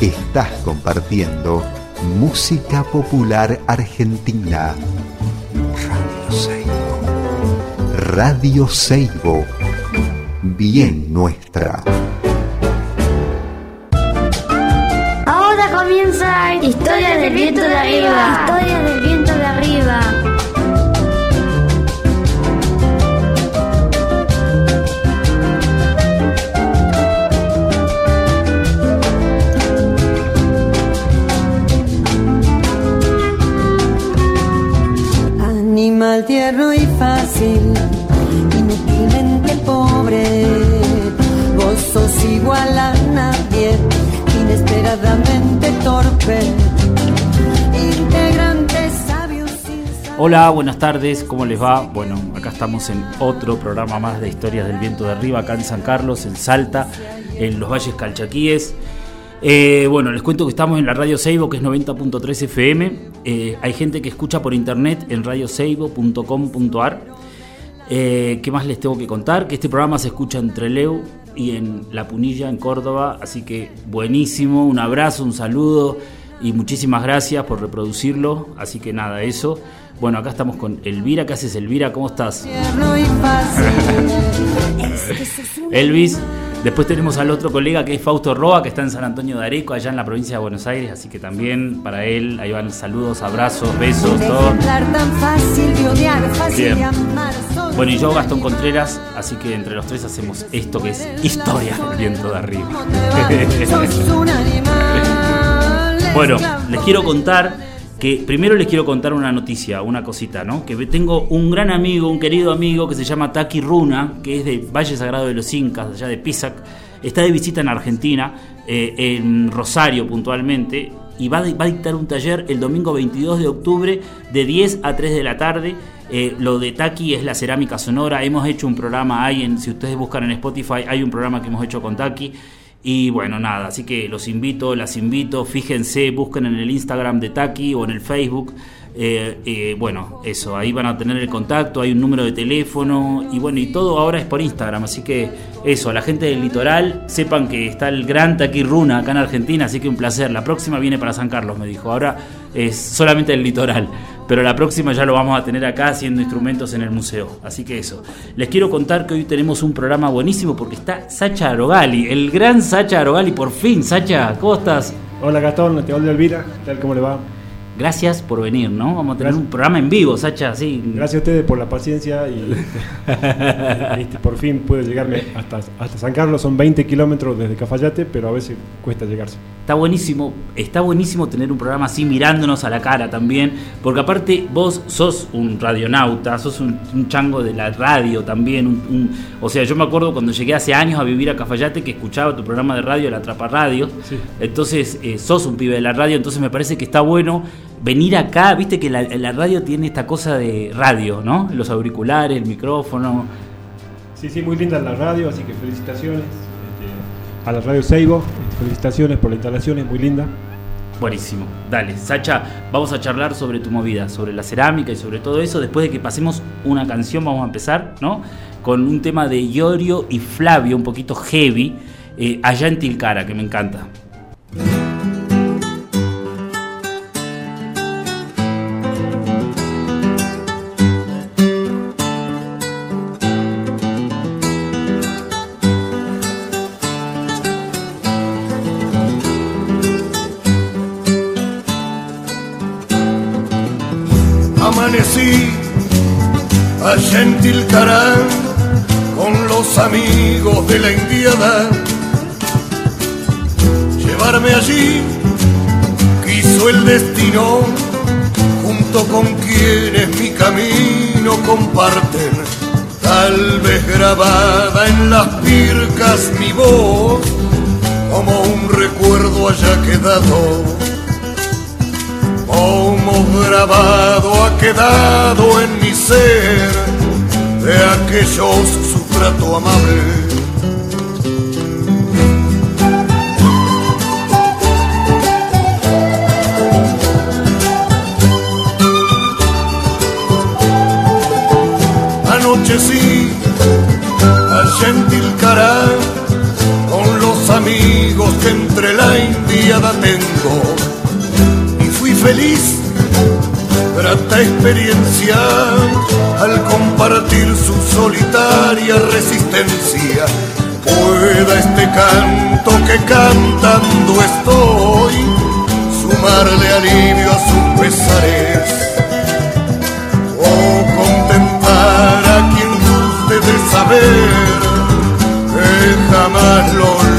Estás compartiendo música popular argentina. Radio Seibo. Radio Seibo. Bien nuestra. Ahora comienza Historia del viento de arriba. Historia del viento Igual a nadie, inesperadamente torpe. Hola, buenas tardes, ¿cómo les va? Bueno, acá estamos en otro programa más de Historias del Viento de Arriba, acá en San Carlos, en Salta, en los Valles Calchaquíes. Eh, bueno, les cuento que estamos en la Radio Seibo, que es 90.3 FM. Eh, hay gente que escucha por internet en radioseibo.com.ar. Eh, ¿Qué más les tengo que contar? Que este programa se escucha en Treleu y en La Punilla, en Córdoba. Así que buenísimo, un abrazo, un saludo y muchísimas gracias por reproducirlo. Así que nada, eso. Bueno, acá estamos con Elvira. ¿Qué haces, Elvira? ¿Cómo estás? Elvis. Después tenemos al otro colega que es Fausto Roa, que está en San Antonio de Areco, allá en la provincia de Buenos Aires. Así que también para él, ahí van saludos, abrazos, besos, todo. ejemplar tan fácil de odiar, fácil Bien. de amar. Bueno, y yo, Gastón. Contreras, así que entre los tres hacemos esto que es Historia del Viento de Arriba. Bueno, les quiero contar que primero les quiero contar una noticia, una cosita, ¿no? Que tengo un gran amigo, un querido amigo que se llama Taki Runa, que es de Valle Sagrado de los Incas, allá de Pisac. Está de visita en Argentina, eh, en Rosario puntualmente, y va, va a dictar un taller el domingo 22 de octubre de 10 a 3 de la tarde. Eh, lo de Taki es la cerámica sonora. Hemos hecho un programa ahí, en, si ustedes buscan en Spotify, hay un programa que hemos hecho con Taki. Y bueno, nada, así que los invito, las invito, fíjense, busquen en el Instagram de Taki o en el Facebook. Eh, bueno, eso, ahí van a tener el contacto, hay un número de teléfono y bueno, y todo ahora es por Instagram, así que eso, la gente del litoral, sepan que está el gran Taki Runa acá en Argentina, así que un placer. La próxima viene para San Carlos, me dijo, ahora es solamente el litoral, pero la próxima ya lo vamos a tener acá haciendo instrumentos en el museo, así que eso. Les quiero contar que hoy tenemos un programa buenísimo porque está Sacha Arogali, el gran Sacha Arogali, por fin, Sacha, ¿cómo estás? Hola Gastón, te habla Elvira, ¿qué tal? ¿Cómo le va? Gracias por venir, ¿no? Vamos a tener Gracias. un programa en vivo, Sacha, sí. Gracias a ustedes por la paciencia y este, por fin pude llegarme hasta, hasta San Carlos. Son 20 kilómetros desde Cafayate, pero a veces cuesta llegarse. Está buenísimo, está buenísimo tener un programa así mirándonos a la cara también, porque aparte vos sos un radionauta, sos un, un chango de la radio también, un- un- o sea, yo me acuerdo cuando llegué hace años a vivir a Cafayate que escuchaba tu programa de radio, La Trapa Radio, Sí. entonces eh, sos un pibe de la radio, entonces me parece que está bueno venir acá, viste que la, la radio tiene esta cosa de radio, ¿no? Los auriculares, el micrófono, Sí, sí, muy linda la radio, así que felicitaciones este, a la radio Seibo. este, felicitaciones por la instalación, es muy linda. Buenísimo. Dale, Sacha, vamos a charlar sobre tu movida, sobre la cerámica y sobre todo eso. Después de que pasemos una canción, vamos a empezar, ¿no? Con un tema de Iorio y Flavio, un poquito heavy, eh, allá en Tilcara, que me encanta. Allá en Tilcarán con los amigos de la indiada. Llevarme allí quiso el destino, junto con quienes mi camino comparten. Tal vez grabada en las pircas mi voz, como un recuerdo haya quedado como grabado ha quedado en mi ser de aquellos su trato amable. Anochecí allá en Tilcará con los amigos que entre la indiada tengo y fui feliz. Grata experiencia al compartir su solitaria resistencia. Pueda este canto que cantando estoy sumarle alivio a sus pesares o contentar a quien guste de saber que jamás lo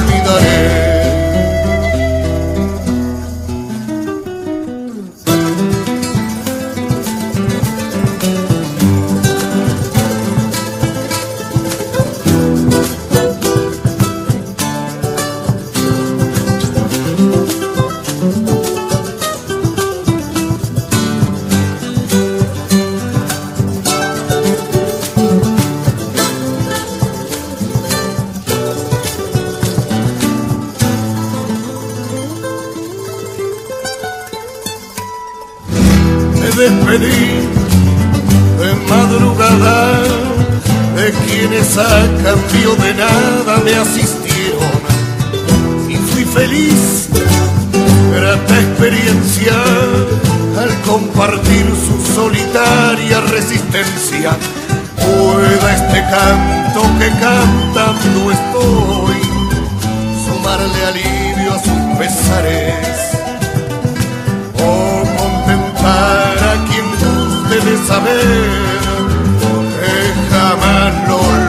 feliz, grata experiencia al compartir su solitaria resistencia. Pueda este canto que cantando estoy sumarle alivio a sus pesares o contentar a quien guste de saber que jamás lo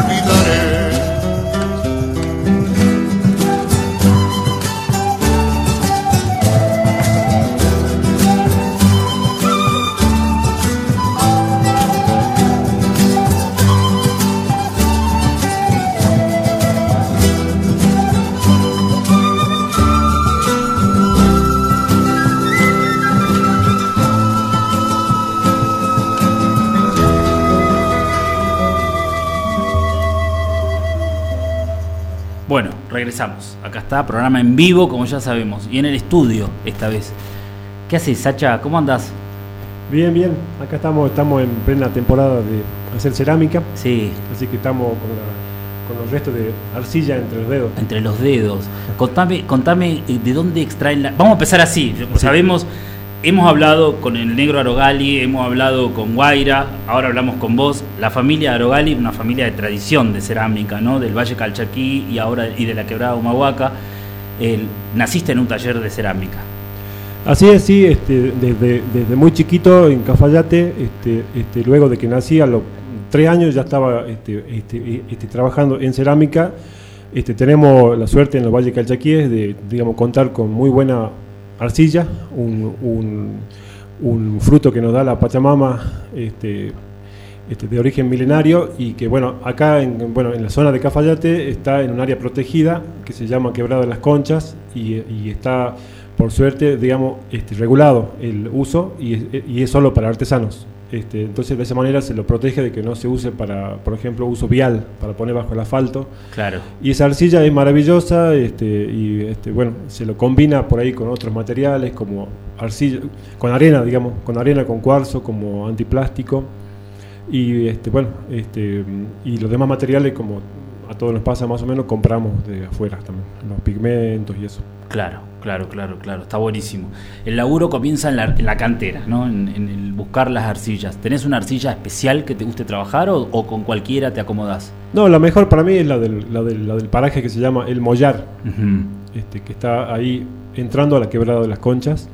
regresamos. Acá está, programa en vivo, como ya sabemos. Y en el estudio, esta vez. ¿Qué haces, Sacha? ¿Cómo andás? Bien, bien. Acá estamos, estamos en plena temporada de hacer cerámica, Sí, así que estamos con, la- con los restos de arcilla entre los dedos. entre los dedos. Contame, contame eh, de dónde extraen la. Vamos a empezar así. Sabemos, hemos hablado con el negro Arogali, hemos hablado con Guaira, ahora hablamos con vos. La familia Arogali, una familia de tradición de cerámica, ¿no? Del Valle Calchaquí y ahora y de la quebrada Humahuaca. Naciste en un taller de cerámica. Así es, sí, este, desde, desde muy chiquito en Cafayate, este, este, luego de que nací a los tres años ya estaba trabajando en cerámica. Tenemos la suerte en los Valles Calchaquíes de digamos, contar con muy buena arcilla, un, fruto que nos da la Pachamama este, este, de origen milenario y que bueno, acá en, bueno, en la zona de Cafayate está en un área protegida que se llama Quebrada de las Conchas y, está por suerte, digamos, este, regulado el uso y es solo para artesanos. Este, entonces de esa manera se lo protege de que no se use para, por ejemplo, uso vial, para poner bajo el asfalto. Claro. Y esa arcilla es maravillosa este, y este, bueno, se lo combina por ahí con otros materiales como arcilla, con arena, digamos, con arena, con cuarzo, como antiplástico. Y este, bueno, este, y los demás materiales, como a todos nos pasa más o menos, compramos de afuera también, los pigmentos y eso. Claro, claro, claro, claro, está buenísimo. El laburo comienza en la, en la cantera, ¿no? En, en el buscar las arcillas. ¿Tenés una arcilla especial que te guste trabajar o, o con cualquiera te acomodás? No, la mejor para mí es la del, la del, la del paraje que se llama El Mollar, este, que está ahí entrando a la quebrada de las conchas.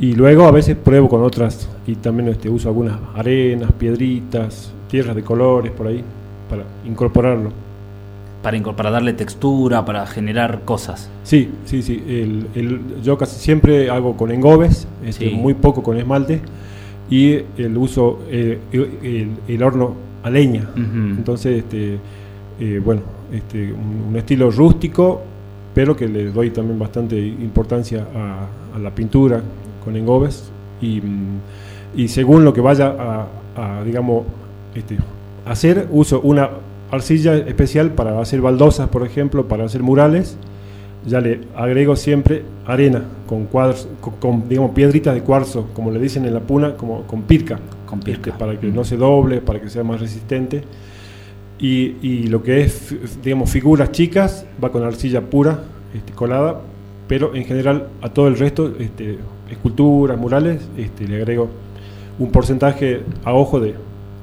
Y luego a veces pruebo con otras y también este, uso algunas arenas, piedritas, tierras de colores por ahí para incorporarlo. Para, darle textura, para generar cosas. Sí, sí, sí. El, el- yo casi siempre hago con engobes, este, Sí. muy poco con esmalte y el uso, eh, el, el horno a leña. Ujú. Entonces, este, eh, bueno, este, un, un estilo rústico, pero que le doy también bastante importancia a, a la pintura con engobes y, y según lo que vaya a, a, digamos, este, hacer, uso una arcilla especial para hacer baldosas, por ejemplo, para hacer murales. Ya le agrego siempre arena con cuadros, con, con, digamos piedritas de cuarzo, como le dicen en la puna, como con pirca, Con pirca. este, para que no se doble, para que sea más resistente. Y, y lo que es, digamos, figuras chicas, va con arcilla pura, este, colada, pero en general a todo el resto, este, esculturas, murales, este, le agrego un porcentaje a ojo de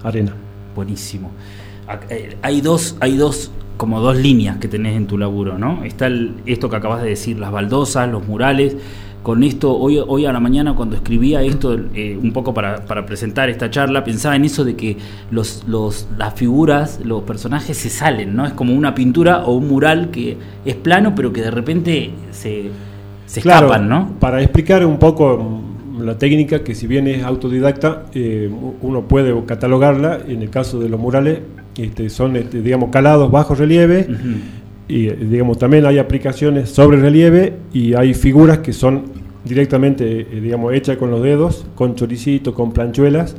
arena. Buenísimo. Eh, Hay dos, hay dos, como dos líneas que tenés en tu laburo, ¿no? Está el- esto que acabas de decir, las baldosas, los murales. Con esto, hoy, hoy a la mañana cuando escribía esto, eh, un poco para, para presentar esta charla, pensaba en eso de que los, los, las figuras, los personajes se salen, ¿no? Es como una pintura o un mural que es plano, pero que de repente se, se Claro, escapan, ¿no? Para explicar un poco mm, la técnica, que si bien es autodidacta, eh, uno puede catalogarla, en el caso de los murales, este, son este, digamos calados bajo relieve, y digamos también hay aplicaciones sobre relieve y hay figuras que son directamente eh, digamos hechas con los dedos, con choricito, con planchuelas,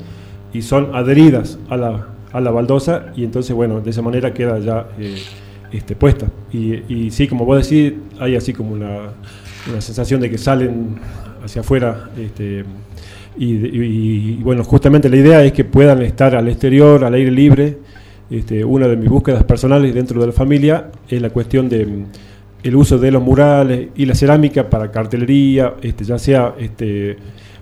y son adheridas a la, a la baldosa, y entonces bueno, de esa manera queda ya eh, este, puesta. Y, y sí, como vos decís, hay así como una, una sensación de que salen hacia afuera. Este, y, y- y, bueno, justamente la idea es que puedan estar al exterior, al aire libre. Este, una de mis búsquedas personales dentro de la familia es la cuestión de mm, el uso de los murales y la cerámica para cartelería, este, ya sea este,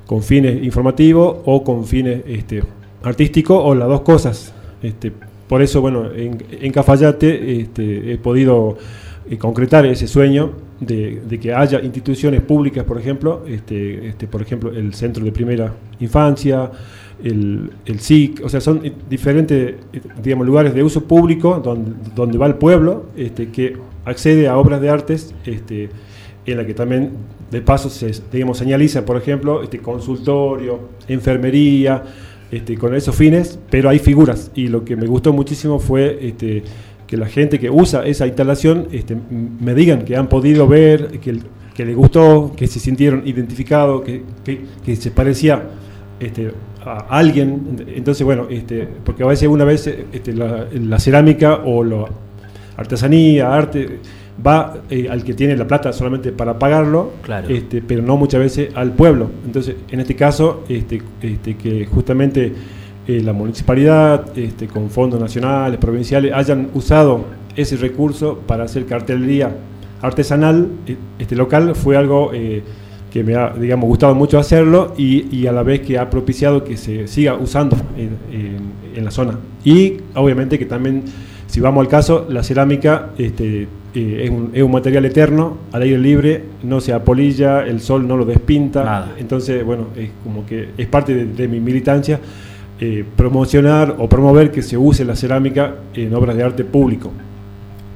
con fines informativos o con fines este, artísticos o las dos cosas. Este, por eso, bueno, en, en Cafayate este, he podido eh, concretar ese sueño de, de que haya instituciones públicas, por ejemplo, este, este, por ejemplo, el Centro de Primera Infancia, el, el SIC, o sea, son diferentes digamos, lugares de uso público donde, donde va el pueblo este, que accede a obras de artes este, en la que también de paso se digamos, señaliza, por ejemplo, este consultorio, enfermería, este, con esos fines, pero hay figuras. Y lo que me gustó muchísimo fue este, que la gente que usa esa instalación este, me digan que han podido ver, que, que les gustó, que se sintieron identificados, que, que- que se parecía este, a alguien. Entonces, bueno, este, porque a veces una vez este, la, la cerámica o la artesanía, arte, va eh, al que tiene la plata solamente para pagarlo, Claro. este, pero no muchas veces al pueblo. Entonces, en este caso, este, este, que justamente eh, la municipalidad, este, con fondos nacionales, provinciales, hayan usado ese recurso para hacer cartelería artesanal, eh, este local fue algo eh, que me ha, digamos, gustado mucho hacerlo y, y a la vez que ha propiciado que se siga usando en, en- en la zona. Y obviamente que también, si vamos al caso, la cerámica este, eh, es, un, es un material eterno, al aire libre, no se apolilla, el sol no lo despinta. Nada. Entonces, bueno, es como que es parte de, de mi militancia eh, promocionar o promover que se use la cerámica en obras de arte público.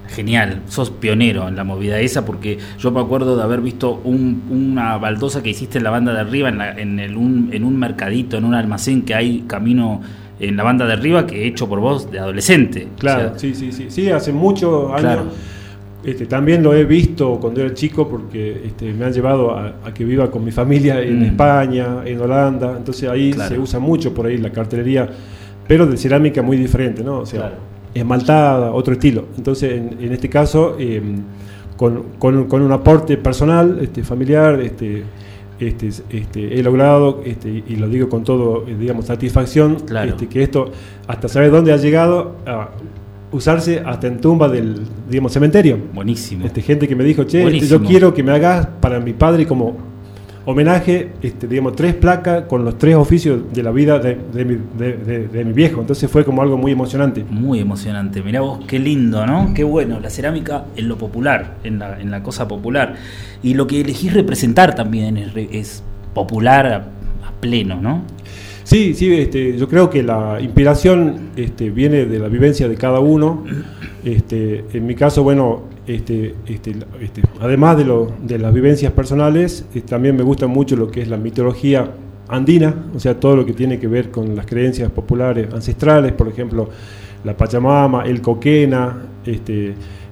Genial, sos pionero en la movida esa porque yo me acuerdo de haber visto un- una baldosa que hiciste en la banda de arriba, en, la- en el- un, en un mercadito, en un almacén que hay camino en la banda de arriba que he hecho por vos de adolescente. Claro, O sea, sí, sí, sí. Sí, hace muchos años. Claro. Este, también lo he visto cuando era chico porque este, me han llevado a, a que viva con mi familia en Mm. España, en Holanda. Entonces ahí Claro. se usa mucho por ahí la cartelería, pero de cerámica muy diferente, ¿no? O sea, Claro. Esmaltada, otro estilo. Entonces, en, en este caso, eh, con, con- con un aporte personal, este, familiar, este, este, este, he logrado, este, y lo digo con todo, eh, digamos, satisfacción, Claro. este, que esto, hasta saber dónde ha llegado a usarse hasta en tumba del, digamos, cementerio. buenísimo. Este, gente que me dijo, che, este, yo quiero que me hagas para mi padre como homenaje, este, digamos, tres placas con los tres oficios de la vida de, de mi, de- de- de mi viejo. Entonces fue como algo muy emocionante. Muy emocionante. Mirá vos, qué lindo, ¿no? Qué bueno, la cerámica en lo popular, en la, en la cosa popular. Y lo que elegís representar también es, popular a, a pleno, ¿no? Sí, sí, este, yo creo que la inspiración este, viene de la vivencia de cada uno. Este, en mi caso, bueno, este, este, este, además de, lo, de las vivencias personales, también me gusta mucho lo que es la mitología andina, o sea, todo lo que tiene que ver con las creencias populares ancestrales, por ejemplo, la Pachamama, el Coquena,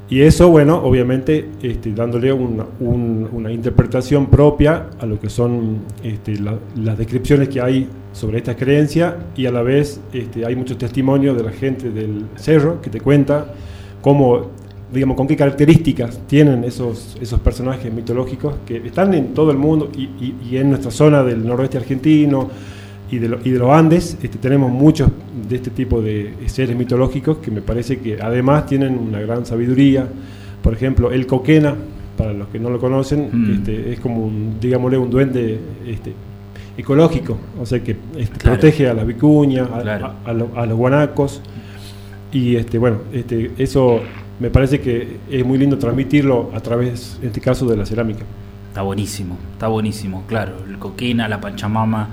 y eso, bueno, obviamente dándole una, un- una interpretación propia a lo que son este, la- las descripciones que hay sobre esta creencia y a la vez hay muchos testimonios de la gente del cerro que te cuenta cómo, digamos, con qué características tienen esos, esos personajes mitológicos que están en todo el mundo y, y- y en nuestra zona del noroeste argentino y de, lo- y de los Andes este, tenemos muchos de este tipo de seres mitológicos que me parece que además tienen una gran sabiduría. Por ejemplo, el Coquena para los que no lo conocen, Mm. este, es como un, digámosle, un duende este, ecológico, o sea que este, Claro. protege a las vicuñas, a, Claro. a- a lo- a los guanacos, y este, bueno, este, eso me parece que es muy lindo transmitirlo a través, en este caso, de la cerámica. Está buenísimo, está buenísimo, claro. El coquina, la panchamama,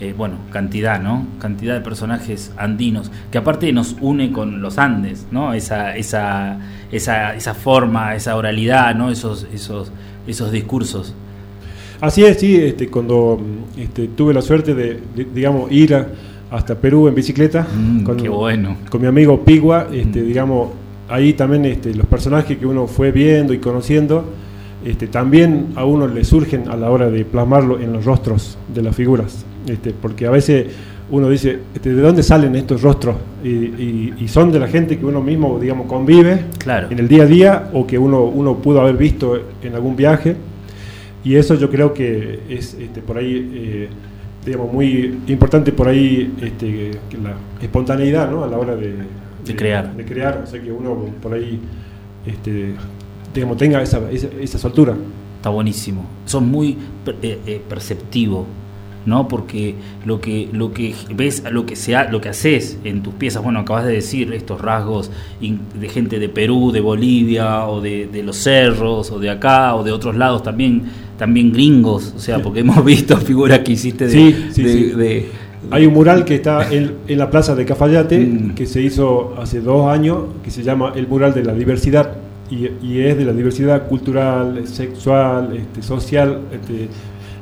eh, bueno, cantidad, ¿no? Cantidad de personajes andinos, que aparte nos une con los Andes, ¿no? Esa, esa, esa, esa forma, esa oralidad, ¿no? Esos, esos, esos discursos. Así es, sí, este, cuando este, tuve la suerte de, de, digamos, ir a- hasta Perú en bicicleta Mm, con, qué bueno. con mi amigo Pigua, este, Mm. digamos, ahí también este, los personajes que uno fue viendo y conociendo, este, también a uno le surgen a la hora de plasmarlo en los rostros de las figuras, este, porque a veces uno dice, este, ¿de dónde salen estos rostros? Y, y- y son de la gente que uno mismo, digamos, convive Claro. en el día a día o que uno, uno pudo haber visto en algún viaje. Y eso yo creo que es este, por ahí, eh, digamos, muy importante por ahí este, la espontaneidad ¿no? a la hora de, De crear. De crear, o sea que uno por ahí este, digamos, tenga esa, esa, esa soltura. Está buenísimo. Son muy eh, eh, perceptivo, ¿no? Porque lo que, lo que ves, lo que sea, lo que haces en tus piezas, bueno, acabas de decir estos rasgos de gente de Perú, de Bolivia, o de, de los cerros, o de acá, o de otros lados también, también gringos, o sea, Sí. porque hemos visto figuras que hiciste de, Sí, sí, de- sí. de- Hay un mural que está en, en la plaza de Cafayate, Mm. que se hizo hace dos años, que se llama el mural de la diversidad, y, y es de la diversidad cultural, sexual, este, social, este,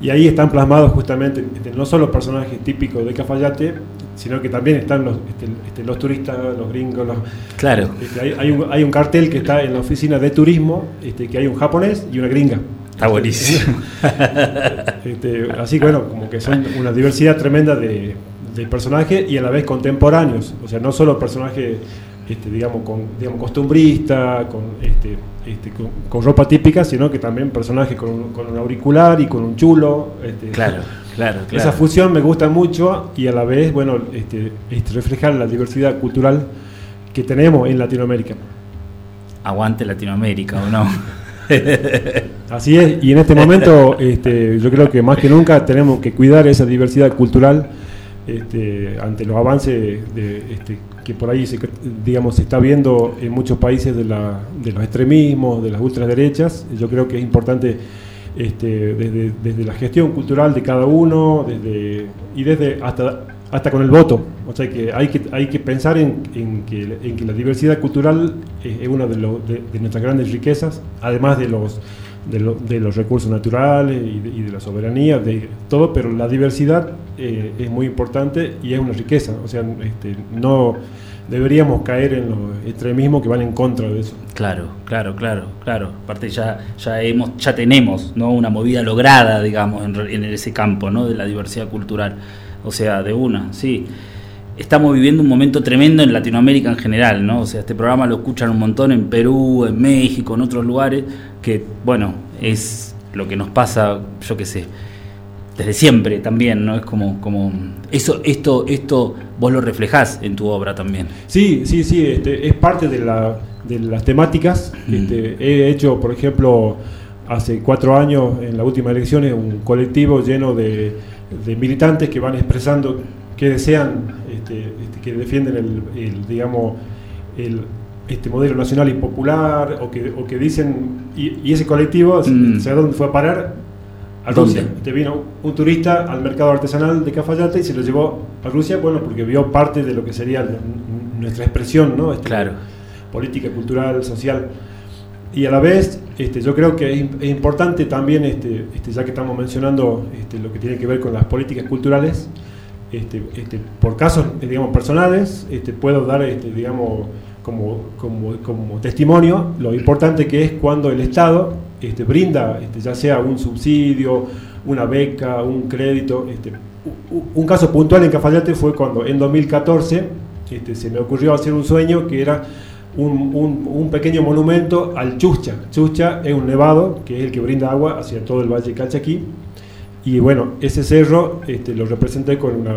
y ahí están plasmados justamente este, no solo personajes típicos de Cafayate, sino que también están los, este, este, los turistas, los gringos, los, Claro, hay, hay un, hay un cartel que está en la oficina de turismo, este, que hay un japonés y una gringa. Está buenísimo. Este, así que bueno, como que son una diversidad tremenda de, de personajes y a la vez contemporáneos. O sea, no solo personajes, este, digamos, con, digamos, costumbristas, con, este, este, con, con ropa típica, sino que también personajes con, un- con un auricular y con un chulo. este, Claro, claro, claro. Esa fusión me gusta mucho y a la vez, bueno, este, este, reflejar la diversidad cultural que tenemos en Latinoamérica. Aguante Latinoamérica, ¿o no? Así es, y en este momento este, yo creo que más que nunca tenemos que cuidar esa diversidad cultural este, ante los avances este, que por ahí se, digamos, se está viendo en muchos países de, de los extremismos, de las ultraderechas. Yo creo que es importante este, desde, desde la gestión cultural de cada uno desde, y desde hasta, hasta con el voto. O sea que hay que, hay que pensar en, que, en que la diversidad cultural es, una de, lo- de- nuestras grandes riquezas, además de los, de, lo- de los recursos naturales y de, la soberanía, de todo, pero la diversidad eh, es muy importante y es una riqueza. O sea, este, no deberíamos caer en los extremismos que van en contra de eso. Claro, claro, claro, claro. Aparte ya, ya hemos, ya tenemos, ¿no? Una movida lograda, digamos, en, en ese campo, ¿no? De la diversidad cultural. O sea, de una, sí. Estamos viviendo un momento tremendo en Latinoamérica en general, ¿no? O sea, este programa lo escuchan un montón en Perú, en México, en otros lugares, que, bueno, es lo que nos pasa, yo qué sé, desde siempre también, ¿no? Es como, como eso, esto, esto vos lo reflejás en tu obra también. Sí, sí, sí, este, es parte de, la, de las temáticas. Mm. Este, he hecho, por ejemplo, hace cuatro años, en las últimas elecciones, un colectivo lleno de, de militantes que van expresando que desean, este, este, que defienden el, el, digamos, el, este modelo nacional y popular, o que, o que dicen, y, y ese colectivo, Mm. ¿sabes dónde fue a parar? A. Rusia. Te vino un turista al mercado artesanal de Cafayate y se lo llevó a Rusia, bueno, porque vio parte de lo que sería nuestra expresión, ¿no? Este, Claro. Política, cultural, social. Y a la vez, este, yo creo que es, im- es importante también, este, este, ya que estamos mencionando este, lo que tiene que ver con las políticas culturales, este, este, por casos, digamos, personales, puedo dar, digamos, como, como, como testimonio lo importante que es cuando el Estado brinda, ya sea un subsidio, una beca, un crédito. Un caso puntual en Cafayate fue cuando en 2014 este, se me ocurrió hacer un sueño que era un, un- un pequeño monumento al Chucha. Chucha es un nevado que es el que brinda agua hacia todo el Valle Calchaquí. Y bueno, ese cerro este, lo representé con una,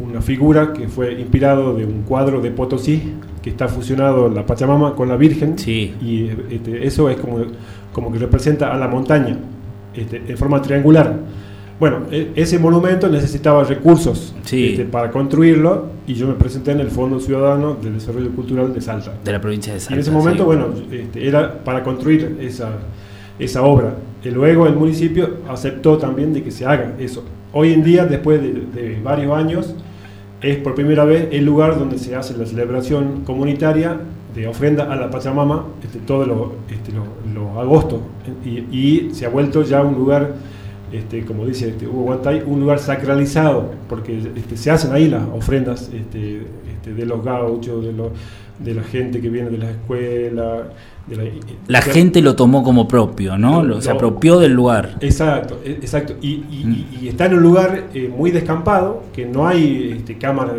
una figura que fue inspirado de un cuadro de Potosí, que está fusionado la Pachamama con la Virgen. Sí. Y este, eso es como, como que representa a la montaña, este, en forma triangular. Bueno, e- ese monumento necesitaba recursos Sí. este, para construirlo y yo me presenté en el Fondo Ciudadano de Desarrollo Cultural de Salta. De la provincia de Y Salta. en ese momento, sí. bueno, este, era para construir esa, esa obra. Y luego el municipio aceptó también de que se haga eso. Hoy en día, después de, de varios años, es por primera vez el lugar donde se hace la celebración comunitaria de ofrenda a la Pachamama este, todos los este, agostos. Y, y se ha vuelto ya un lugar, este, como dice este, Hugo Guantay, un lugar sacralizado, porque este, se hacen ahí las ofrendas este, de los gauchos, de, los, de la gente que viene de la escuela. De la, La que- gente lo tomó como propio, ¿no? Lo- se apropió del lugar. Exacto, e- exacto. Y, y- Mm. y- está en un lugar eh, muy descampado, que no hay cámaras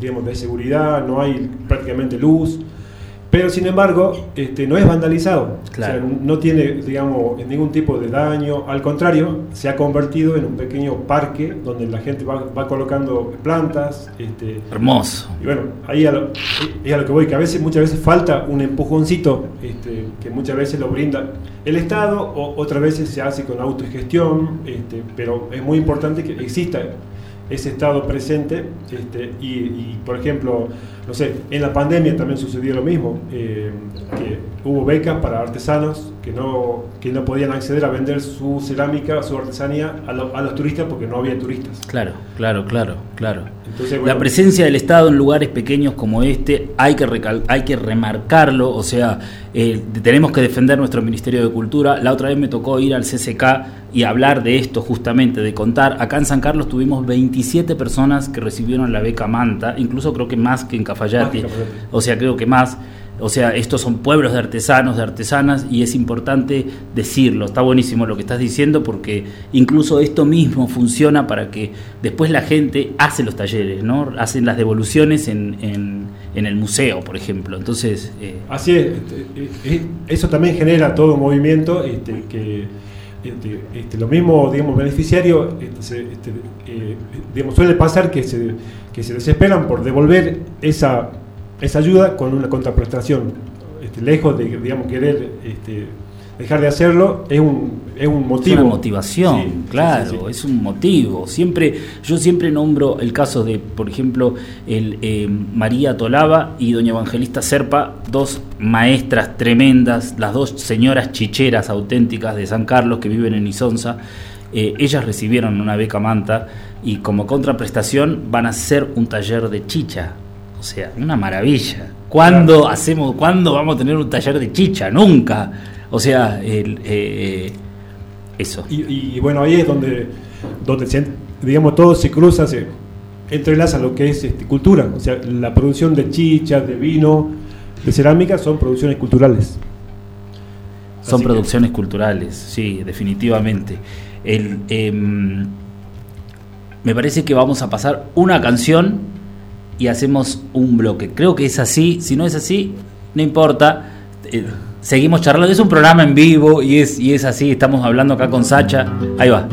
digamos, de seguridad, no hay prácticamente luz, pero sin embargo este, no es vandalizado. Claro. O sea, no tiene digamos, ningún tipo de daño, al contrario, se ha convertido en un pequeño parque donde la gente va, va colocando plantas. Este, Hermoso. y bueno, ahí a lo, es a lo que voy, que a veces, muchas veces falta un empujoncito este, que muchas veces lo brinda el Estado, o otras veces se hace con autogestión, este, pero es muy importante que exista ese Estado presente y, y, por ejemplo, no sé, en la pandemia también sucedió lo mismo, eh, que hubo becas para artesanos que no, que no podían acceder a vender su cerámica, su artesanía a, lo- a los turistas porque no había turistas. Claro, claro, claro, claro. Entonces, La presencia del Estado en lugares pequeños como este hay que, recal- hay que remarcarlo, o sea, eh, tenemos que defender nuestro Ministerio de Cultura. La otra vez me tocó ir al CCK y hablar de esto justamente, de contar. Acá en San Carlos tuvimos 27 personas que recibieron la beca Manta, incluso creo que más que en Cafayate, o sea, creo que más. O sea, estos son pueblos de artesanos, de artesanas, y es importante decirlo. Está buenísimo lo que estás diciendo porque incluso esto mismo funciona para que después la gente hace los talleres, ¿no? Hacen las devoluciones en, en, en el museo, por ejemplo. Entonces, eh, Así es, este, eh, eh, eso también genera todo un movimiento este, que este, este, los mismos digamos, beneficiarios este, se- eh, digamos, suele pasar que se, que se desesperan por devolver esa, esa ayuda con una contraprestación. Este, lejos de digamos, querer este, dejar de hacerlo, es un, es un es motivo. una motivación, sí, claro, sí, sí. es un motivo. Siempre, yo siempre nombro el caso de, por ejemplo, el eh, María Tolaba y Doña Evangelista Serpa, dos maestras tremendas, las dos señoras chicheras auténticas de San Carlos que viven en Isonza. Eh, ellas recibieron una beca manta y como contraprestación van a hacer un taller de chicha. O sea, una maravilla. ¿Cuándo hacemos, cuándo vamos a tener un taller de chicha? Nunca. O sea, el, eh, eso. Y, bueno, ahí es donde, donde digamos, todo se cruza, se entrelaza lo que es este, cultura. O sea, la producción de chicha, de vino, de cerámica son producciones culturales. Son Así que- producciones culturales, sí, definitivamente. El, em, me parece que vamos a pasar una canción y hacemos un bloque. Creo que es así. Si no es así, no importa. Eh, seguimos charlando. Es un programa en vivo y es, y es así. Estamos hablando acá con Sacha. Ahí va.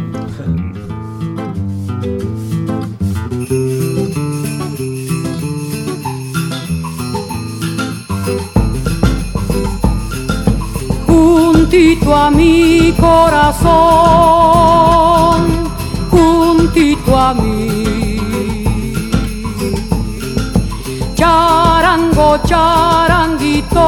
juntito a mi corazón, juntito a mí. Charango, charanguito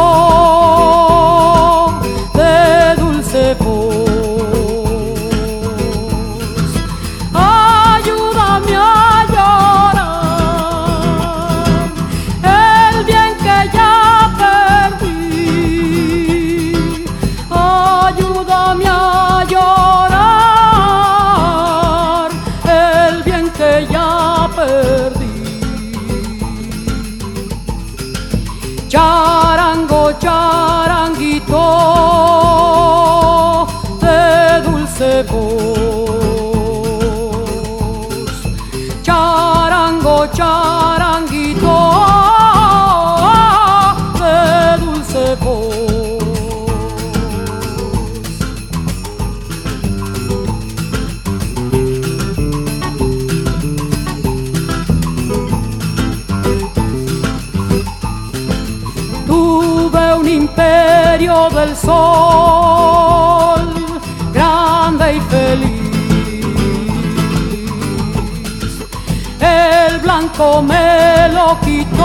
blanco me lo quitó,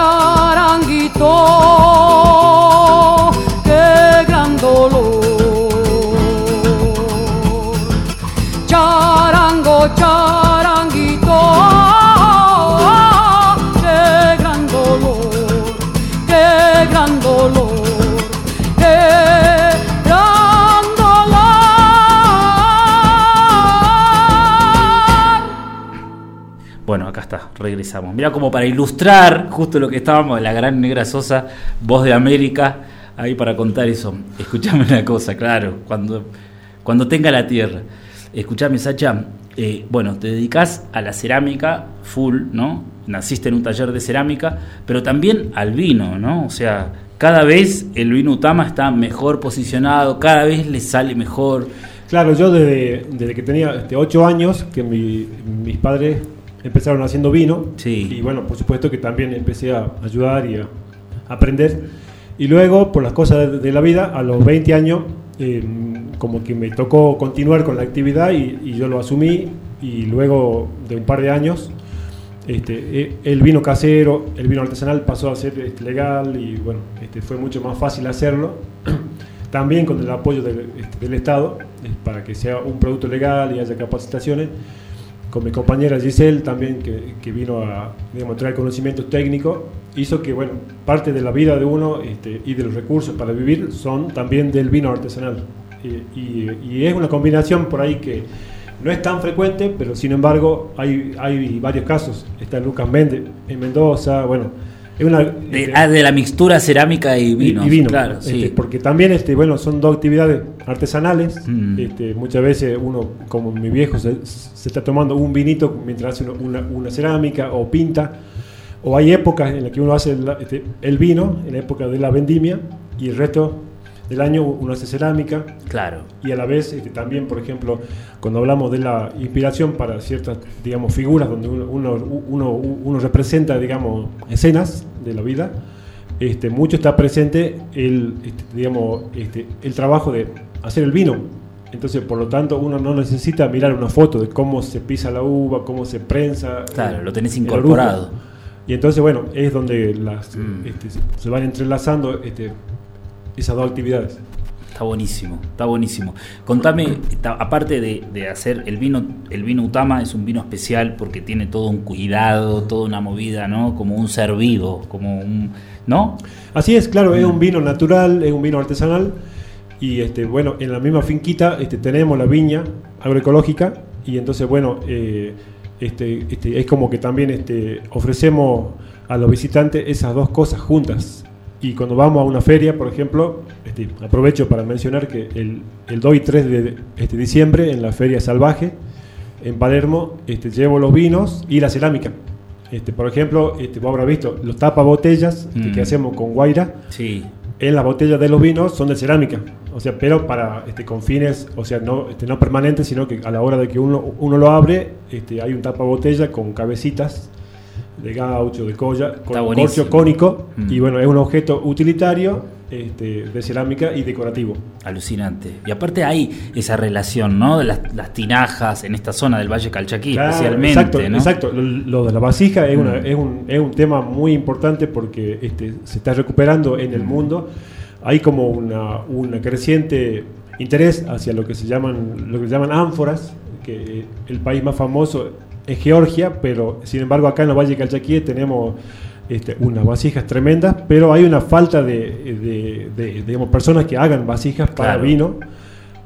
charanguito, regresamos. Mira, como para ilustrar justo lo que estábamos, la gran negra Sosa, voz de América, ahí para contar eso. Escuchame una cosa, claro, cuando, cuando tenga la tierra. Escuchame, Sacha, eh, bueno, te dedicas a la cerámica full, ¿no? Naciste en un taller de cerámica, pero también al vino, ¿no? O sea, cada vez el vino Utama está mejor posicionado, cada vez le sale mejor. Claro, yo desde, desde que tenía este, 8 años, que mi- mis padres empezaron haciendo vino, Sí. y bueno, por supuesto que también empecé a ayudar y a aprender. Y luego, por las cosas de, la vida, a los 20 años, eh, como que me tocó continuar con la actividad y, y yo lo asumí, y luego de un par de años, este, eh, el vino casero, el vino artesanal pasó a ser este, legal y bueno, este, fue mucho más fácil hacerlo. También con el apoyo del, este, del Estado eh, para que sea un producto legal y haya capacitaciones. Con mi compañera Giselle también que, que vino a digamos, traer conocimiento técnico, hizo que bueno, parte de la vida de uno este, y de los recursos para vivir son también del vino artesanal. Y, y- y es una combinación por ahí que no es tan frecuente, pero sin embargo hay, hay varios casos. Está Lucas Méndez en Mendoza, bueno, es una... De, ah, de la mixtura cerámica y vino. y vino, claro, este, sí. porque también este, bueno, son dos actividades artesanales. Mm. Este, muchas veces uno, como mi viejo, se, se está tomando un vinito mientras hace una, cerámica o pinta. O hay épocas en las que uno hace este, el vino, en la época de la vendimia, y el resto del año uno hace cerámica. Claro. Y a la vez este, también, por ejemplo, cuando hablamos de la inspiración para ciertas, digamos, figuras donde uno, uno, uno- uno representa, digamos, escenas de la vida, este, mucho está presente el, este, digamos, este, el trabajo de hacer el vino. Entonces, por lo tanto, uno no necesita mirar una foto de cómo se pisa la uva, cómo se prensa. Claro, el- lo tenés incorporado. Y entonces, bueno, es donde las, Mm. este, se van entrelazando este, esas dos actividades. Está buenísimo, está buenísimo. Contame, ta- aparte de, de hacer el vino, el vino Utama es un vino especial porque tiene todo un cuidado, toda una movida, ¿no? Como un ser vivo, como un, ¿no? Así es, claro, Mm. es un vino natural, es un vino artesanal. Y este, bueno, en la misma finquita este, tenemos la viña agroecológica. Y entonces, bueno, eh, este, este, es como que también este, ofrecemos a los visitantes esas dos cosas juntas. Y cuando vamos a una feria, por ejemplo, este, aprovecho para mencionar que el, el 2 y 3 de este, diciembre en la Feria Salvaje en Palermo este, llevo los vinos y la cerámica. Este, por ejemplo, este, vos habrás visto los tapabotellas este, Mm. que hacemos con guaira. Sí, En las botellas de los vinos son de cerámica, o sea, pero para este, con fines, o sea, no, este, no permanentes, sino que a la hora de que uno, uno lo abre, este, hay un tapabotella con cabecitas de gaucho, de colla, con corcho cónico, Mm. y bueno, es un objeto utilitario este, de cerámica y decorativo. alucinante. Y aparte hay esa relación, ¿no? De las, las tinajas en esta zona del Valle Calchaquí, Claro, especialmente, exacto, ¿no? exacto. Lo, lo de la vasija es, una- Mm. es, un, es un tema muy importante porque este, se está recuperando en el Mm. mundo. Hay como una, una creciente interés hacia lo que se llaman lo que se llaman ánforas, que el país más famoso es Georgia, pero sin embargo acá en el Valle Calchaquí tenemos este, unas vasijas tremendas, pero hay una falta de, de- de, digamos, personas que hagan vasijas para Claro. vino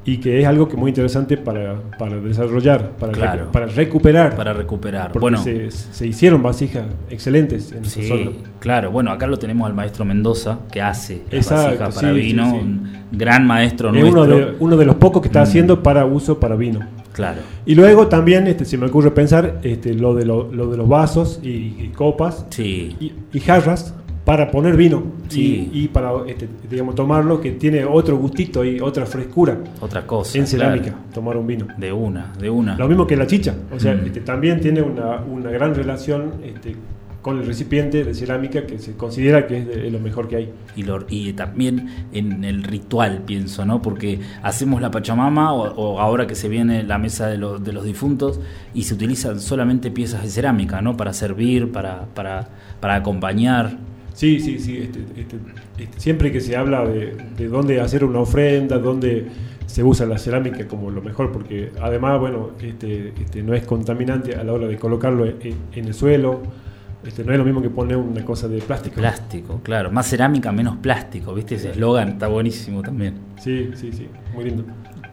y que es algo que es muy interesante para, para desarrollar, para, Claro. recu- para recuperar. Para recuperar. Porque Bueno, se, se hicieron vasijas excelentes en Sí, zona. claro. Bueno, acá lo tenemos al maestro Mendoza, que hace Exacto, vasija para sí, vino, sí, sí. un gran maestro Es nuestro. uno de, uno de los pocos que está Mm. haciendo para uso para vino. Claro. Y luego también este, se me ocurre pensar este, lo, de lo, lo de los vasos y, y copas Sí. y, y jarras para poner vino Sí. y, y para este, digamos tomarlo que tiene otro gustito y otra frescura Otra cosa. en cerámica claro. tomar un vino De una, de una. lo mismo que la chicha o sea Mm. este, también tiene una, una gran relación este, con el recipiente de cerámica que se considera que es, de- lo mejor que hay Y, lo- y también en el ritual, pienso, ¿no? Porque hacemos la Pachamama o, o ahora que se viene la mesa de, los- de los difuntos y se utilizan solamente piezas de cerámica, ¿no? Para servir, para, para, para acompañar. Sí, sí, sí. este, este, este, siempre que se habla de, de dónde hacer una ofrenda, dónde se usa la cerámica como lo mejor, porque además, bueno, este, este, no es contaminante a la hora de colocarlo en, en el suelo. Este, no es lo mismo que poner una cosa de plástico. Plástico, claro. Más cerámica, menos plástico, ¿viste? Ese eslogan está buenísimo también. Sí, sí, sí. Muy lindo.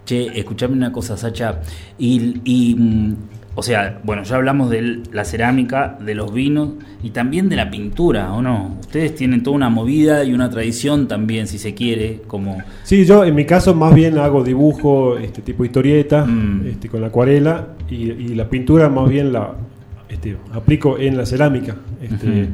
Che, escuchame una cosa, Sacha. Y, y, mm, o sea, bueno, ya hablamos de la cerámica, de los vinos y también de la pintura, ¿o no? Ustedes tienen toda una movida y una tradición también, si se quiere, como... Sí, yo en mi caso más bien hago dibujo, este tipo historieta, Mm. este, con la acuarela y, y la pintura más bien la este, aplico en la cerámica. Este.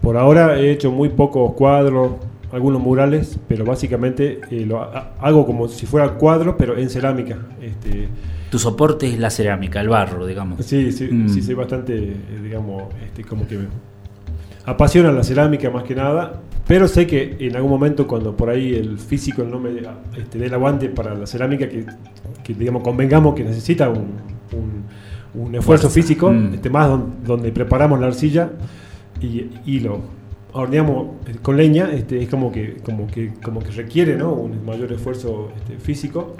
Por ahora he hecho muy pocos cuadros, algunos murales, pero básicamente eh, lo ha- hago como si fuera cuadros, pero en cerámica. Este, Tu soporte es la cerámica, el barro, digamos. sí, sí, Mm. sí, soy bastante, eh, digamos, este, como que me apasiona la cerámica más que nada, pero sé que en algún momento cuando por ahí el físico no me este, dé el aguante para la cerámica, que, que, digamos convengamos que necesita un, un- un esfuerzo Fuerza. físico, Mm. este, más don- donde preparamos la arcilla y, y lo horneamos eh, con leña, este, es como que, como que, como que requiere ¿no? un mayor esfuerzo este, físico.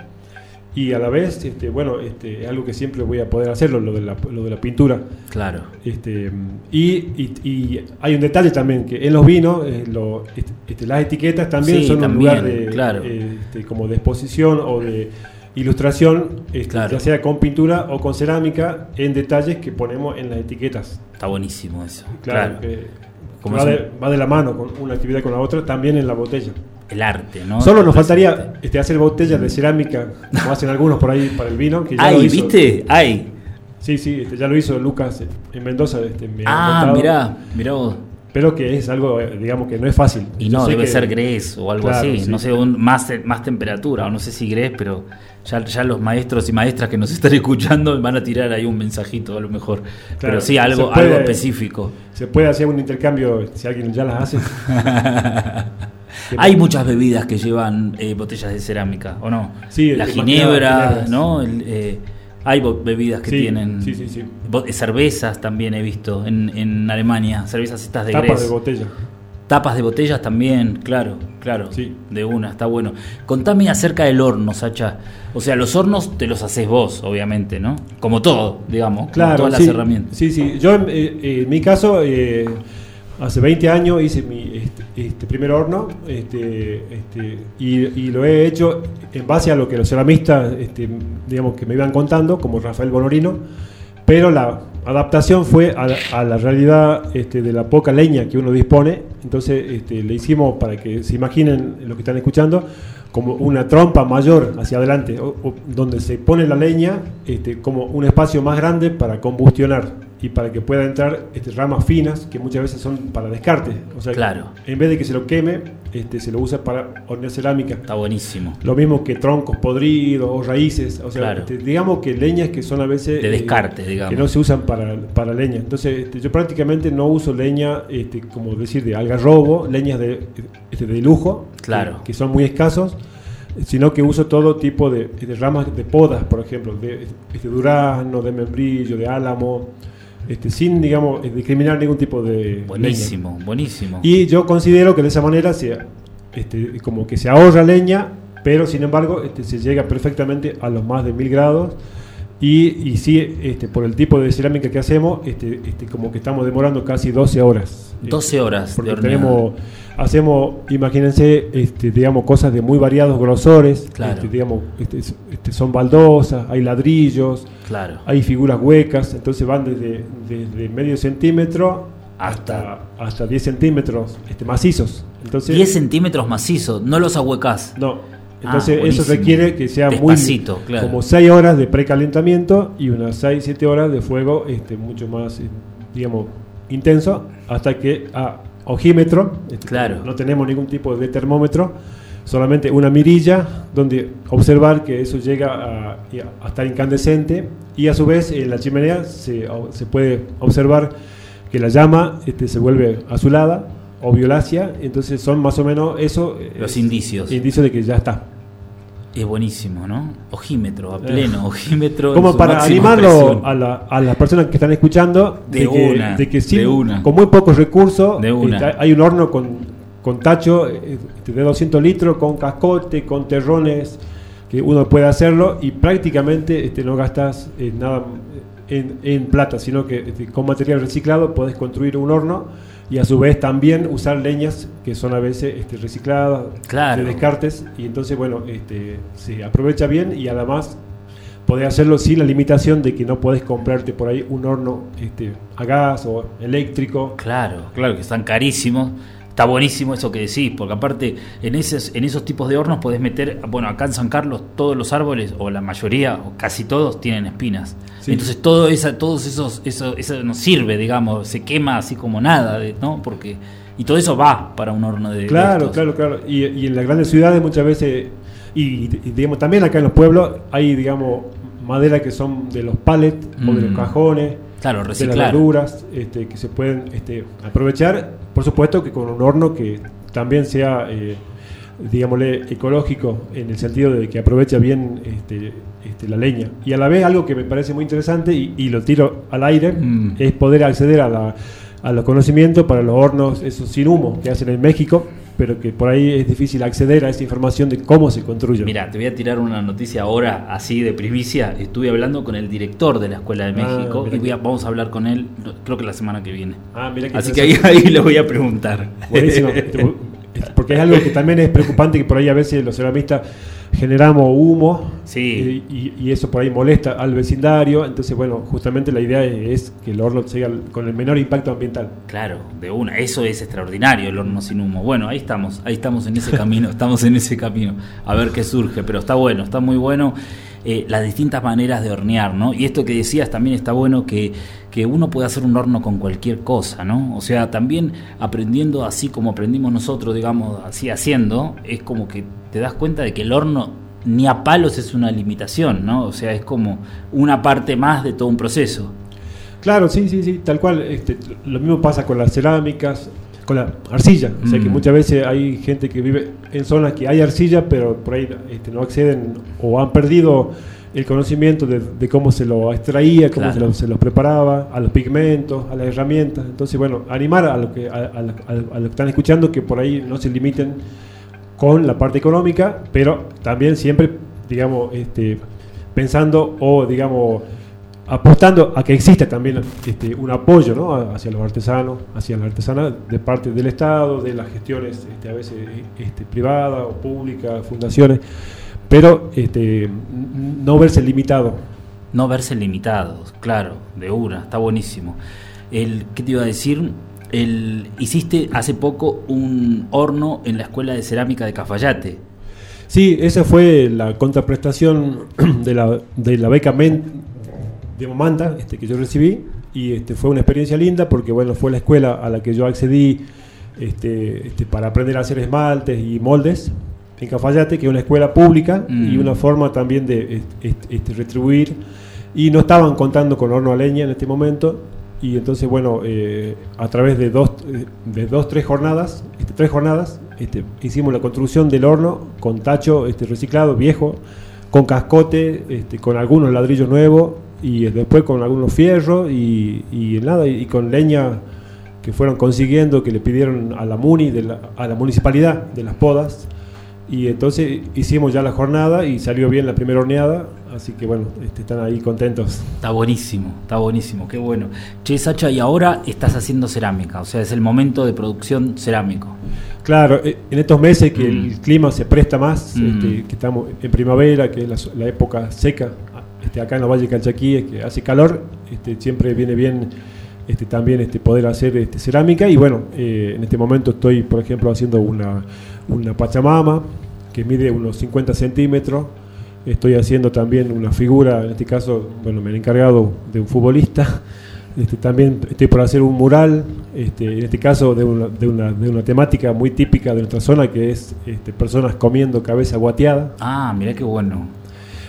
Y a la vez, este, bueno, este, es algo que siempre voy a poder hacerlo, lo de la, lo de la pintura. Claro. Este, y, y- y hay un detalle también, que en los vinos eh, lo- este, este, las etiquetas también Sí, son también, un lugar de, claro. eh, este, como de exposición o de ilustración, este, Claro. ya sea con pintura o con cerámica, en detalles que ponemos en las etiquetas. Está buenísimo eso. Claro, Claro. que Como va, es un- de, va de la mano con una actividad con la otra, también en la botella. El arte, ¿no? Solo nos faltaría este, hacer botellas de cerámica, como hacen algunos por ahí para el vino. Que ya lo Ay, hizo- ¿viste? Ay. Sí, sí, este, ya lo hizo Lucas en Mendoza. Este, me Ah, mirá, mirá vos. Pero que es algo, eh, digamos, que no es fácil. Y no, debe que- ser grés o algo Claro, así. sí. No sé, un- más, más temperatura, o no sé si grés, pero ya, ya los maestros y maestras que nos están escuchando van a tirar ahí un mensajito a lo mejor. pero sí, algo, puede- algo específico. Se puede hacer un intercambio si alguien ya las hace. Hay muchas bebidas que llevan eh, botellas de cerámica, ¿o no? Sí, La ginebra. ¿no? El, eh, hay bebidas que Sí, tienen. sí, sí, sí. bo- cervezas también he visto en, en Alemania, cervezas estas de Tapas grés. de botella. Tapas de botellas también, claro, claro. Sí. De una, está bueno. Contame acerca del horno, Sacha. O sea, los hornos te los haces vos, obviamente, ¿no? Como todo, digamos. como Claro, todas sí, las herramientas. Sí, sí. Yo, en, eh, en mi caso, eh, hace 20 años hice mi este, este primer horno este, este, y, y lo he hecho en base a lo que los ceramistas, este, digamos, que me iban contando, como Rafael Bonorino, pero la adaptación fue a la, realidad este, de la poca leña que uno dispone. Entonces este, le hicimos, para que se imaginen lo que están escuchando, como una trompa mayor hacia adelante, donde se pone la leña este, como un espacio más grande para combustionar y para que pueda entrar este, ramas finas que muchas veces son para descarte. O sea, Claro. en vez de que se lo queme, este, se lo usa para hornear cerámica. Está buenísimo. Lo mismo que troncos podridos o raíces. O sea, Claro. este, digamos que leñas que son a veces. De eh, descarte, digamos. Que no se usan para, para leña. Entonces, este, yo prácticamente no uso leña, este, como decir, de algarrobo, leñas de, de lujo. Claro. Que, que son muy escasos. Sino que uso todo tipo de, de ramas de podas, por ejemplo, de durazno, de membrillo, de álamo, este, sin, digamos, discriminar ningún tipo de leña. Buenísimo, buenísimo. Y yo considero que de esa manera se, este, como que se ahorra leña, pero sin embargo este, se llega perfectamente a los más de mil grados. Y, y sí, este, por el tipo de cerámica que hacemos, este, este, como que estamos demorando casi 12 horas. 12 horas de Porque tenemos, hacemos, imagínense, este, digamos, cosas de muy variados grosores. Claro. Este, digamos, este, es- este, son baldosas, hay ladrillos, Claro. hay figuras huecas, entonces van desde, desde medio centímetro Hasta- hasta, hasta 10 centímetros este, macizos. Entonces, 10 centímetros macizos, no los ahuecás. no, Entonces eso buenísimo. requiere que sea Despacito, muy claro. como 6 horas de precalentamiento y unas 6, 7 horas de fuego este, mucho más, eh, digamos, intenso, hasta que a ojímetro, este, Claro. no tenemos ningún tipo de termómetro, solamente una mirilla donde observar que eso llega a, a estar incandescente y a su vez en la chimenea se, se puede observar que la llama este, se vuelve azulada o violácea, entonces son más o menos eso. Los es indicios. Indicios de que ya está. Es buenísimo, ¿no? Ojímetro, a pleno, ojímetro. en Eh. Como su para animarlo a, la- a las personas que están escuchando De que, una, de que sí, de una. con muy pocos recursos, De una. este, hay un horno con, con tacho eh, de 200 litros, con cascote, con terrones, que uno puede hacerlo y prácticamente este, no gastas eh, nada en, en plata, sino que este, con material reciclado puedes construir un horno y a su vez también usar leñas que son a veces este, recicladas, Claro. de descartes, y entonces, bueno, este, se aprovecha bien y además podés hacerlo sin la limitación de que no podés comprarte por ahí un horno este, a gas o eléctrico. Claro, claro, que están carísimos. Está buenísimo eso que decís, porque aparte en esos, en esos tipos de hornos podés meter, bueno, acá en San Carlos todos los árboles, o la mayoría, o casi todos, tienen espinas. Sí. Entonces todo esa, todos esos, eso, eso no sirve, digamos, se quema así como nada, de- ¿no? Porque, y todo eso va para un horno de Claro, claro, claro. Y, y en las grandes ciudades muchas veces, y, y digamos también acá en los pueblos, hay, digamos, madera que son de los pallets o de los Mm. cajones. Claro, de las verduras este, que se pueden este, aprovechar, por supuesto que con un horno que también sea, eh, digámosle, ecológico, en el sentido de que aprovecha bien este, este, la leña. Y a la vez algo que me parece muy interesante, y, y lo tiro al aire, Mm. es poder acceder a, la, a los conocimientos para los hornos, esos sin humo que hacen en México, pero que por ahí es difícil acceder a esa información de cómo se construye. Mira, te voy a tirar una noticia ahora, así de primicia. Estuve hablando con el director de la Escuela de Ah, México y voy a- que- vamos a hablar con él, creo que la semana que viene. Ah, mira qué Así que ahí, ahí le voy a preguntar. Buenísimo. Porque es algo que también es preocupante que por ahí a veces los ceramistas generamos humo Sí. y, y- eso por ahí molesta al vecindario. Entonces, bueno, justamente la idea es que el horno sea con el menor impacto ambiental. Claro, de una. Eso es extraordinario, el horno sin humo. Bueno, ahí estamos, ahí estamos en ese camino, estamos en ese camino. A ver qué surge, pero está bueno, está muy bueno eh, las distintas maneras de hornear, ¿no? Y esto que decías también está bueno que, que uno puede hacer un horno con cualquier cosa, ¿no? O sea, también aprendiendo así como aprendimos nosotros, digamos, así haciendo, es como que te das cuenta de que el horno ni a palos es una limitación, ¿no? O sea, es como una parte más de todo un proceso. Claro, sí, sí, sí, tal cual. Este, lo mismo pasa con las cerámicas, con la arcilla. O sea que Mm. muchas veces hay gente que vive en zonas que hay arcilla, pero por ahí este, no acceden o han perdido el conocimiento de, de cómo se lo extraía, cómo Claro. se, lo, se lo preparaba, a los pigmentos, a las herramientas. Entonces, bueno, animar a lo que, a, a la- a- a lo que están escuchando que por ahí no se limiten con la parte económica, pero también siempre, digamos, este, pensando o, digamos, apostando a que exista también este, un apoyo ¿no? hacia los artesanos, hacia las artesanas de parte del Estado, de las gestiones este, a veces este, privadas o públicas, fundaciones, pero este, no verse limitado. No verse limitados, claro, de una, está buenísimo. El, ¿Qué te iba a decir? El, hiciste hace poco un horno en la Escuela de Cerámica de Cafayate. Sí, esa fue la contraprestación de la, de la beca MEN de Momanta este, que yo recibí y este, fue una experiencia linda porque bueno, fue la escuela a la que yo accedí este, este, para aprender a hacer esmaltes y moldes en Cafayate, que es una escuela pública Mm. y una forma también de este, este, retribuir. Y no estaban contando con horno a leña en este momento. Y entonces bueno eh, a través de dos eh, de dos tres jornadas este, tres jornadas este, hicimos la construcción del horno con tacho este, reciclado viejo con cascote este, con algunos ladrillos nuevos y después con algunos fierros y, y nada y, con leña que fueron consiguiendo que le pidieron a la muni de la- a la municipalidad de las podas y entonces hicimos ya la jornada y salió bien la primera horneada así que bueno este, están ahí contentos Está buenísimo, está buenísimo, qué bueno. Che, Sacha, y ahora estás haciendo cerámica, o sea, es el momento de producción cerámico. Claro, eh, en estos meses que Mm. el clima se presta más, Mm. este, que estamos en primavera, que es la, la época seca, este, acá en los valles Calchaquíes, que hace calor, este, siempre viene bien este, también este, poder hacer este, cerámica. Y bueno, eh, en este momento estoy, por ejemplo, haciendo una, una Pachamama, que mide unos 50 centímetros. Estoy haciendo también una figura, en este caso, bueno, me he encargado de un futbolista. Este, también estoy por hacer un mural, este, en este caso de una, de, una, de una temática muy típica de nuestra zona, que es este, personas comiendo cabeza guateada. Ah, mira qué bueno.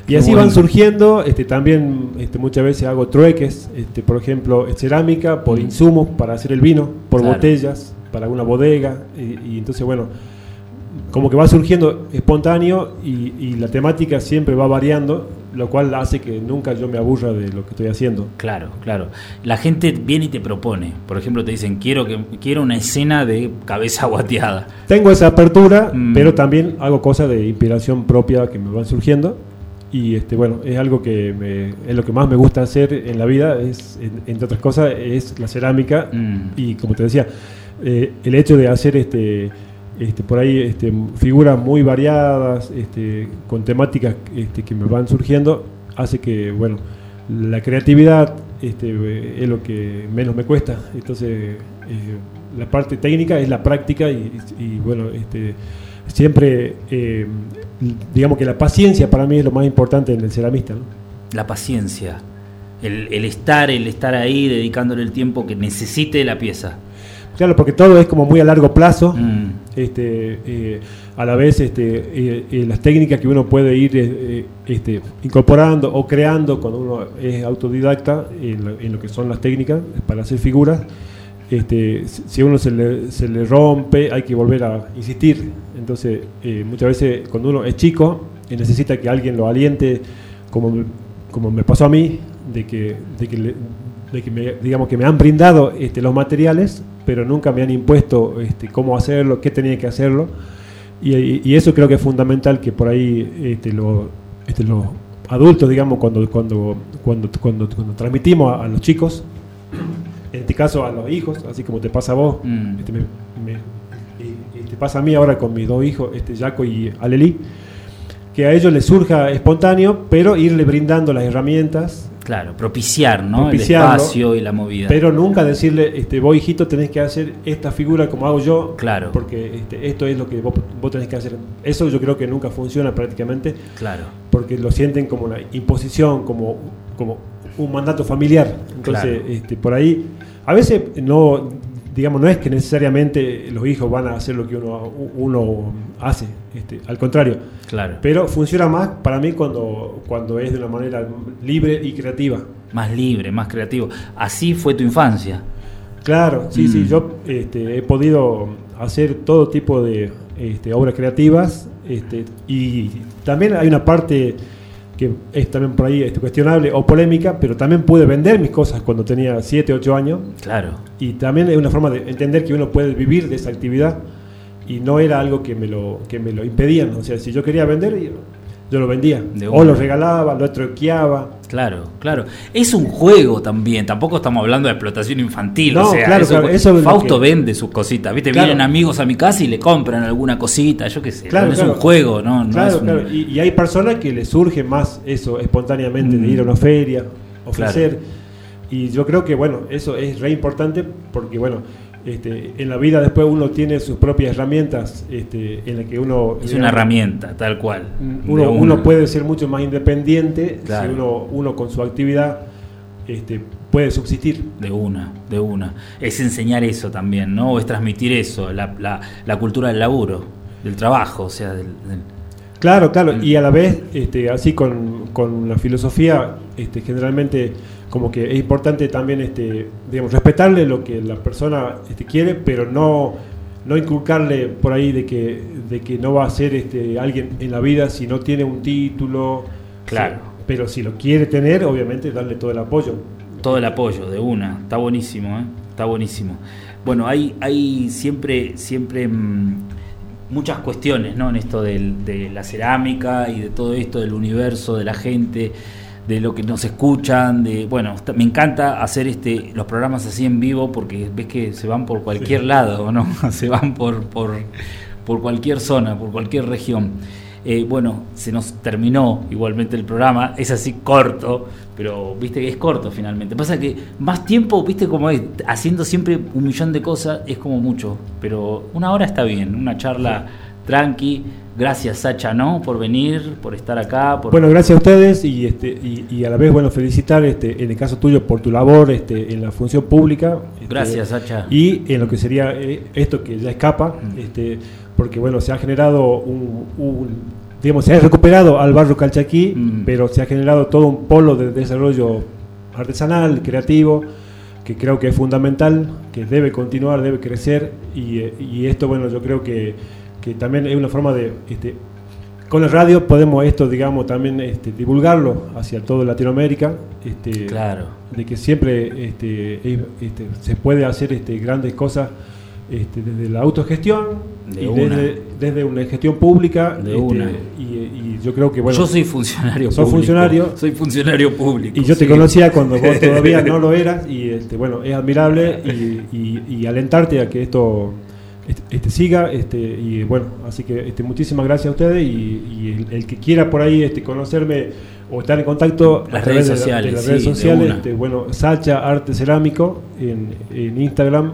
Y así van surgiendo, este, también este, muchas veces hago trueques, este, por ejemplo, cerámica por insumos para hacer el vino, por Claro. botellas, para una bodega, y, y entonces bueno, como que va surgiendo espontáneo y, y la temática siempre va variando, lo cual hace que nunca yo me aburra de lo que estoy haciendo. Claro, claro. La gente viene y te propone. Por ejemplo, te dicen, quiero que quiero una escena de cabeza guateada. Tengo esa apertura, Mm. pero también hago cosas de inspiración propia que me van surgiendo. Y este, bueno, es algo que me- es lo que más me gusta hacer en la vida, es, en- entre otras cosas, es la cerámica. Mm. Y como te decía, eh, el hecho de hacer este, este, por ahí este, figuras muy variadas, este, con temáticas este, que me van surgiendo, hace que, bueno, la creatividad este, es lo que menos me cuesta. Entonces, eh, la parte técnica es la práctica y, bueno, este, siempre, eh, digamos que la paciencia para mí es lo más importante en el ceramista. La paciencia. El estar, el estar ahí, dedicándole el tiempo que necesite la pieza. Claro, porque todo es como muy a largo plazo. Mm. Este, eh, a la vez este, eh, eh, las técnicas que uno puede ir eh, eh, este, incorporando o creando cuando uno es autodidacta en lo, en lo que son las técnicas para hacer figuras, este, si a uno se le, se le rompe hay que volver a insistir. Entonces muchas veces cuando uno es chico eh, necesita que alguien lo aliente, como, me- como me pasó a mí, de que, de que, le- de que me, digamos que me han brindado este, los materiales, pero nunca me han impuesto este, cómo hacerlo, qué tenía que hacerlo. Y, eso creo que es fundamental que por ahí este, lo- este, los adultos, digamos, cuando, cuando, cuando, cuando, cuando transmitimos a, a los chicos, en este caso a los hijos, así como te pasa a vos, Mm. este, me- me- te pasa a mí ahora con mis dos hijos, este, Jaco y Aleli, que a ellos les surja espontáneo, pero irle brindando las herramientas Claro, propiciar, ¿no? El espacio y la movida. pero nunca decirle, este, vos hijito tenés que hacer esta figura como hago yo, Claro. porque este, esto es lo que vos, vos tenés que hacer. Eso yo creo que nunca funciona prácticamente, claro. porque lo sienten como una imposición, como, como un mandato familiar. Entonces, Claro. este, por ahí, a veces no, digamos, no es que necesariamente los hijos van a hacer lo que uno, uno hace, este, al contrario. Claro. Pero funciona más para mí cuando, cuando es de una manera libre y creativa. Más libre, más creativo. Así fue tu infancia. Claro, sí, sí, Mm. yo este, he podido hacer todo tipo de este, obras creativas este, y también hay una parte que es también por ahí este, cuestionable o polémica, pero también pude vender mis cosas cuando tenía 7, 8 años Claro. y también es una forma de entender que uno puede vivir de esa actividad y no era algo que me lo, que me lo impedían, o sea, si yo quería vender, yo lo vendía, o lo regalaba, lo troqueaba. Claro, claro. Es un juego también, tampoco estamos hablando de explotación infantil. No, o sea, claro, claro, eso es lo Fausto que- vende sus cositas, ¿viste? Claro. Vienen amigos a mi casa y le compran alguna cosita, yo qué sé. Claro, es claro. un juego, ¿no? no claro, es un- claro. Y, y hay personas que les surge más eso espontáneamente de Mm. ir a una feria, ofrecer. Y yo creo que, bueno, eso es re importante porque, bueno, este, en la vida después uno tiene sus propias herramientas este, en las que uno... Es una herramienta, tal cual. Mm, Uno, uno puede ser mucho más independiente Claro. si uno, uno con su actividad este, puede subsistir. De una, de una. Es enseñar eso también, ¿no? O es transmitir eso, la, la, la cultura del laburo, del trabajo, o sea, del... del- Claro, claro, y a la vez, este, así con, con la filosofía, este, generalmente como que es importante también, este, digamos, respetarle lo que la persona este, quiere, pero no, no inculcarle por ahí de que, de que no va a ser este, alguien en la vida si no tiene un título. Claro. Pero si lo quiere tener, obviamente darle todo el apoyo. todo el apoyo de una. Está buenísimo, ¿eh? Está buenísimo. Bueno, hay, hay siempre, siempre mm, muchas cuestiones, ¿no? En esto del- de la cerámica y de todo esto del universo, de la gente, de lo que nos escuchan, de bueno, me encanta hacer este los programas así en vivo porque ves que se van por cualquier lado, ¿no? se van por, por, por cualquier zona, por cualquier región. Eh, bueno, se nos terminó igualmente el programa, es así corto, pero viste que es corto finalmente. Pasa que más tiempo, viste como es, haciendo siempre un millón de cosas es como mucho, pero una hora está bien, una charla tranqui, Gracias, Sacha, ¿no? Por venir, por estar acá. Por... Bueno, gracias a ustedes y, este, y, y a la vez, bueno, felicitar este, en el caso tuyo por tu labor este, en la función pública. este, Gracias, Sacha. Y en lo que sería eh, esto que ya escapa, Mm. este, porque bueno, se ha generado un, un- digamos, se ha recuperado al barrio Calchaquí, Mm. pero se ha generado todo un polo de desarrollo artesanal, creativo, que creo que es fundamental, que debe continuar, debe crecer, y, eh, y esto, bueno, yo creo que, que también es una forma de... Este, con el radio podemos esto, digamos, también este, divulgarlo hacia toda Latinoamérica. Este, Claro. de que siempre este, es- este, se puede hacer este, grandes cosas este, desde la autogestión De y una. desde, desde una gestión pública De este, una. Y, y yo creo que bueno yo soy funcionario público. funcionario. Soy funcionario público. y yo te conocía cuando vos todavía no lo eras y este, bueno es admirable y, y- y alentarte a que esto este, este, siga este, y bueno así que este, muchísimas gracias a ustedes y, y el, el que quiera por ahí este, conocerme o estar en contacto Las a través redes de la- sociales, de las sí, redes de sociales este, bueno Sacha Arte Cerámico en, en Instagram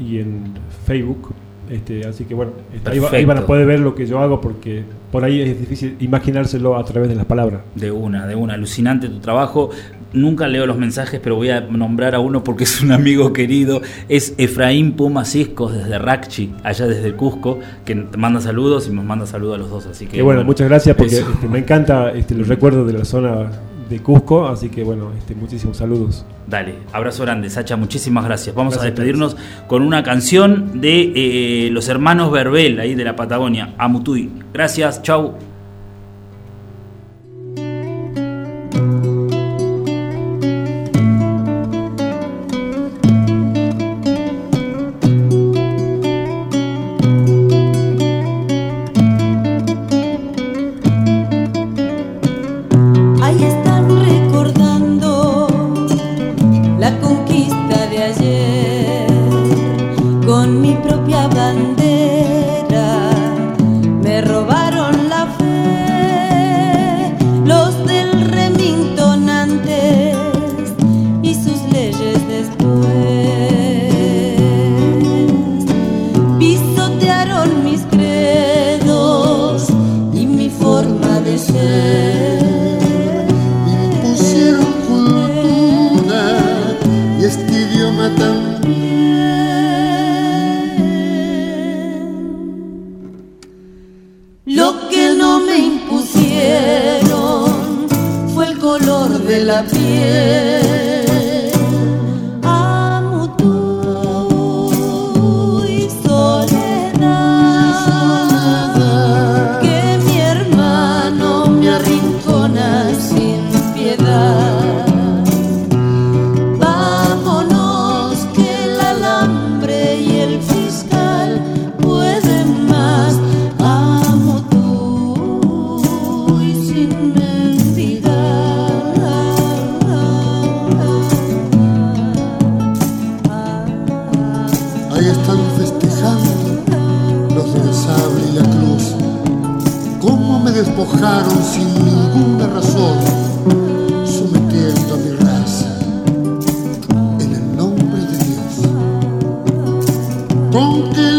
y en Facebook este, así que bueno este, ahí, va- ahí van a poder ver lo que yo hago porque por ahí es difícil imaginárselo a través de las palabras De una, de una. Alucinante tu trabajo. Nunca leo los mensajes, pero voy a nombrar a uno porque es un amigo querido. Es Efraín Puma Ciscos desde Racchi, allá desde Cusco, que te manda saludos y nos manda saludos a los dos. Así que bueno, muchas gracias porque este, me encanta este, los recuerdos de la zona de Cusco, así que bueno, este, muchísimos saludos. Dale, abrazo grande, Sacha, muchísimas gracias. Vamos Gracias a despedirnos con una canción de eh, los hermanos Verbel, ahí de la Patagonia, Amutuy. Gracias, chau. ¿Con